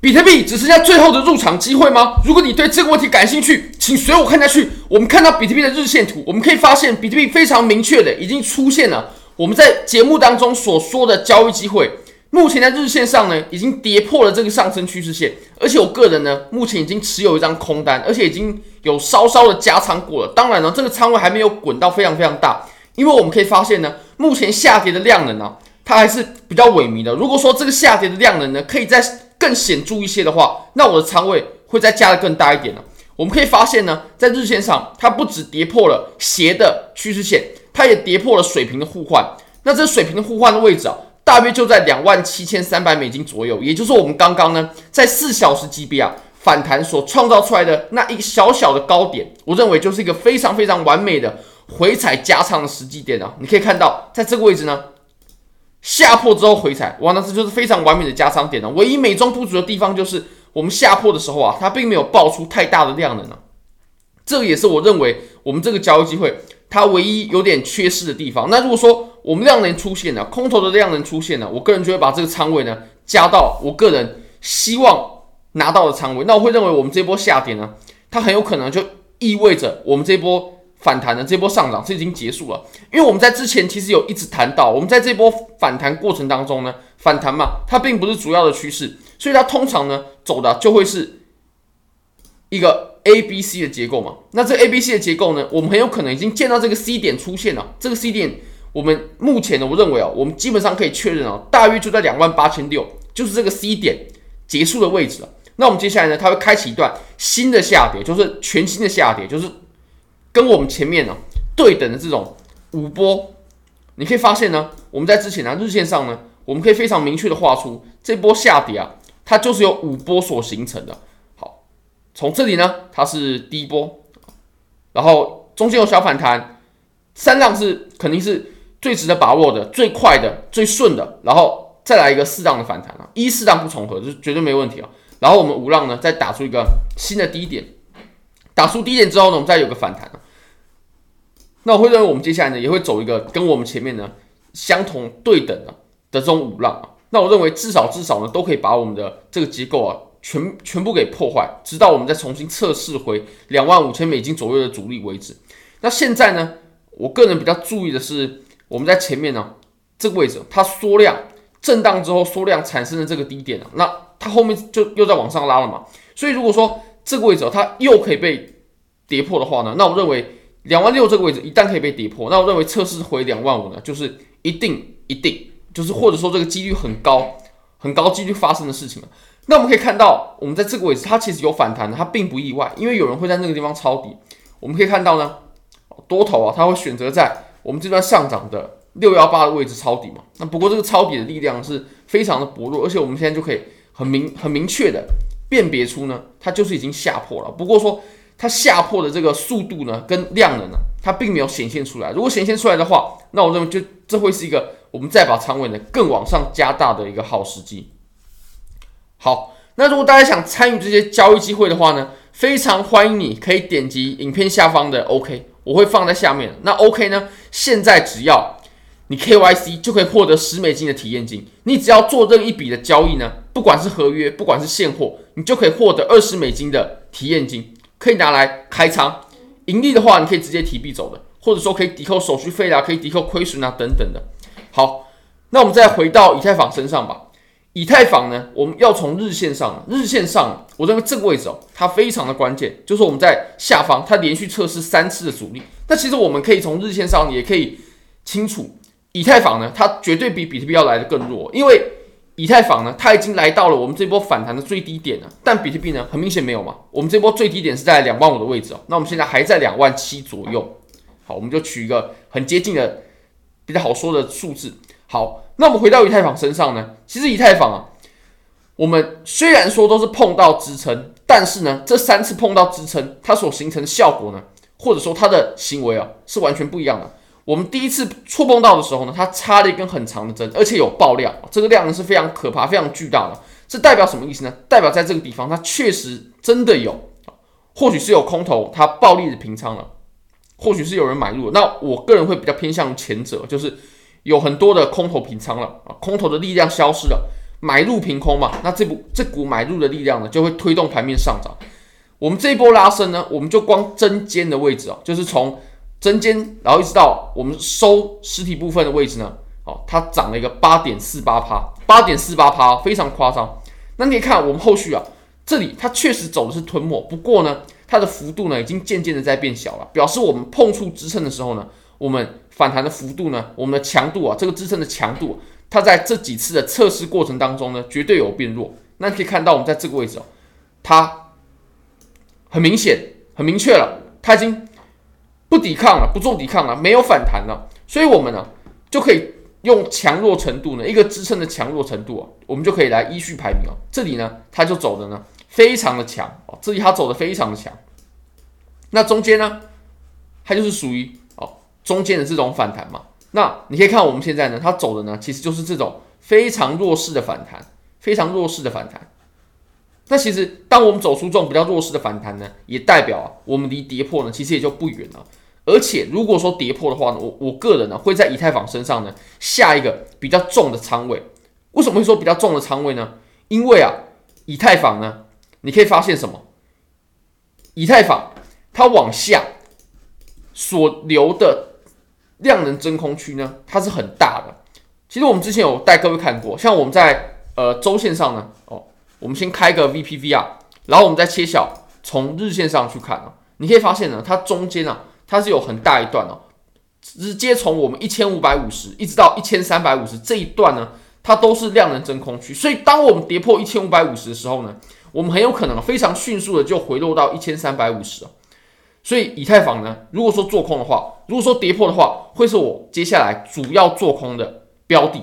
比特币只剩下最后的入场机会吗？如果你对这个问题感兴趣，请随我看下去。我们看到比特币的日线图，我们可以发现比特币非常明确的已经出现了我们在节目当中所说的交易机会。目前在日线上呢，已经跌破了这个上升趋势线，而且我个人呢，目前已经持有一张空单，而且已经有稍稍的加仓过了。当然呢，这个仓位还没有滚到非常非常大，因为我们可以发现呢，目前下跌的量能啊，它还是比较萎靡的。如果说这个下跌的量能呢，可以在更显著一些的话，那我的仓位会再加的更大一点了。我们可以发现呢，在日线上，它不止跌破了斜的趋势线，它也跌破了水平的互换。那这水平的互换的位置啊，大约就在两万七千三百美金左右，也就是我们刚刚呢，在四小时级别啊反弹所创造出来的那一个小小的高点，我认为就是一个非常非常完美的回踩加仓的时机点啊。你可以看到，在这个位置呢。下破之后回踩，哇，那这就是非常完美的加仓点了。唯一美中不足的地方就是，我们下破的时候啊，它并没有爆出太大的量能啊。这个也是我认为我们这个交易机会它唯一有点缺失的地方。那如果说我们量能出现了，空头的量能出现了，我个人就会把这个仓位呢加到我个人希望拿到的仓位。那我会认为我们这波下跌呢，它很有可能就意味着我们这波。反弹的这波上涨是已经结束了，因为我们在之前其实有一直谈到，我们在这波反弹过程当中呢，反弹嘛，它并不是主要的趋势，所以它通常呢走的就会是一个 A B C 的结构嘛。那这 A B C 的结构呢，我们很有可能已经见到这个 C 点出现了。这个 C 点，我们目前呢，我认为啊，我们基本上可以确认啊，大约就在两万八千六，就是这个 C 点结束的位置了。那我们接下来呢，它会开启一段新的下跌，就是全新的下跌，就是。跟我们前面呢对等的这种五波，你可以发现呢，我们在之前呢日线上呢，我们可以非常明确的画出这波下跌啊，它就是由五波所形成的。好，从这里呢，它是第一波，然后中间有小反弹，三浪是肯定是最值得把握的、最快的、最顺的，然后再来一个四浪的反弹啊，一四浪不重合，这绝对没问题啊。然后我们五浪呢，再打出一个新的低点。打出低点之后呢，我们再有个反弹啊。那我会认为我们接下来呢，也会走一个跟我们前面呢相同对等的的这种五浪啊。那我认为至少至少呢，都可以把我们的这个结构啊全全部给破坏，直到我们再重新测试回两万五千美金左右的阻力为止。那现在呢，我个人比较注意的是，我们在前面呢这个位置，它缩量震荡之后缩量产生的这个低点啊，那它后面就又在往上拉了嘛。所以如果说这个位置，它又可以被跌破的话呢，那我认为两万六这个位置一旦可以被跌破，那我认为测试回两万五呢，就是一定一定，就是或者说这个几率很高，很高几率发生的事情了。那我们可以看到，我们在这个位置它其实有反弹的，它并不意外，因为有人会在那个地方抄底。我们可以看到呢，多头啊，它会选择在我们这段上涨的六幺八的位置抄底嘛。那不过这个抄底的力量是非常的薄弱，而且我们现在就可以很明很明确的。辨别出呢，它就是已经下破了。不过说它下破的这个速度呢，跟量能呢，它并没有显现出来。如果显现出来的话，那我认为就这会是一个我们再把仓位呢更往上加大的一个好时机。好，那如果大家想参与这些交易机会的话呢，非常欢迎你可以点击影片下方的 OK，我会放在下面。那 OK 呢，现在只要你 KYC 就可以获得十美金的体验金。你只要做任一笔的交易呢，不管是合约，不管是现货，你就可以获得二十美金的体验金，可以拿来开仓。盈利的话，你可以直接提币走的，或者说可以抵扣手续费啊，可以抵扣亏损啊等等的。好，那我们再回到以太坊身上吧。以太坊呢，我们要从日线上，日线上，我认为这个位置哦，它非常的关键，就是我们在下方，它连续测试三次的阻力。那其实我们可以从日线上也可以清楚。以太坊呢，它绝对比比特币要来的更弱，因为以太坊呢，它已经来到了我们这波反弹的最低点了，但比特币呢，很明显没有嘛。我们这波最低点是在两万五的位置哦，那我们现在还在两万七左右。好，我们就取一个很接近的、比较好说的数字。好，那我们回到以太坊身上呢，其实以太坊啊，我们虽然说都是碰到支撑，但是呢，这三次碰到支撑，它所形成的效果呢，或者说它的行为啊，是完全不一样的。我们第一次触碰到的时候呢，它插了一根很长的针，而且有爆量，这个量是非常可怕、非常巨大的。这代表什么意思呢？代表在这个地方它确实真的有，或许是有空头它暴力的平仓了，或许是有人买入。那我个人会比较偏向前者，就是有很多的空头平仓了啊，空头的力量消失了。买入平空嘛，那这股这股买入的力量呢，就会推动盘面上涨。我们这一波拉升呢，我们就光针尖的位置哦，就是从针尖，然后一直到我们收实体部分的位置呢，哦，它涨了一个八点四八趴，八点四八趴，非常夸张。那你可以看我们后续啊，这里它确实走的是吞没，不过呢，它的幅度呢，已经渐渐的在变小了，表示我们碰触支撑的时候呢，我们反弹的幅度呢，我们的强度啊，这个支撑的强度。它在这几次的测试过程当中呢，绝对有变弱。那你可以看到，我们在这个位置哦，它很明显、很明确了，它已经不抵抗了，不做抵抗了，没有反弹了。所以，我们呢就可以用强弱程度呢，一个支撑的强弱程度啊，我们就可以来依序排名哦。这里呢，它就走的呢非常的强哦，这里它走的非常的强。那中间呢，它就是属于哦中间的这种反弹嘛。那你可以看我们现在呢，它走的呢，其实就是这种非常弱势的反弹，非常弱势的反弹。那其实当我们走出这种比较弱势的反弹呢，也代表啊，我们离跌破呢，其实也就不远了。而且如果说跌破的话呢，我我个人呢会在以太坊身上呢下一个比较重的仓位。为什么会说比较重的仓位呢？因为啊，以太坊呢，你可以发现什么？以太坊它往下所留的。量能真空区呢，它是很大的。其实我们之前有带各位看过，像我们在呃周线上呢，哦，我们先开个 VPVR，然后我们再切小，从日线上去看啊，你可以发现呢，它中间啊，它是有很大一段哦，直接从我们一千五百五十一直到一千三百五十这一段呢，它都是量能真空区。所以当我们跌破一千五百五十的时候呢，我们很有可能非常迅速的就回落到一千三百五十。所以以太坊呢，如果说做空的话，如果说跌破的话，会是我接下来主要做空的标的。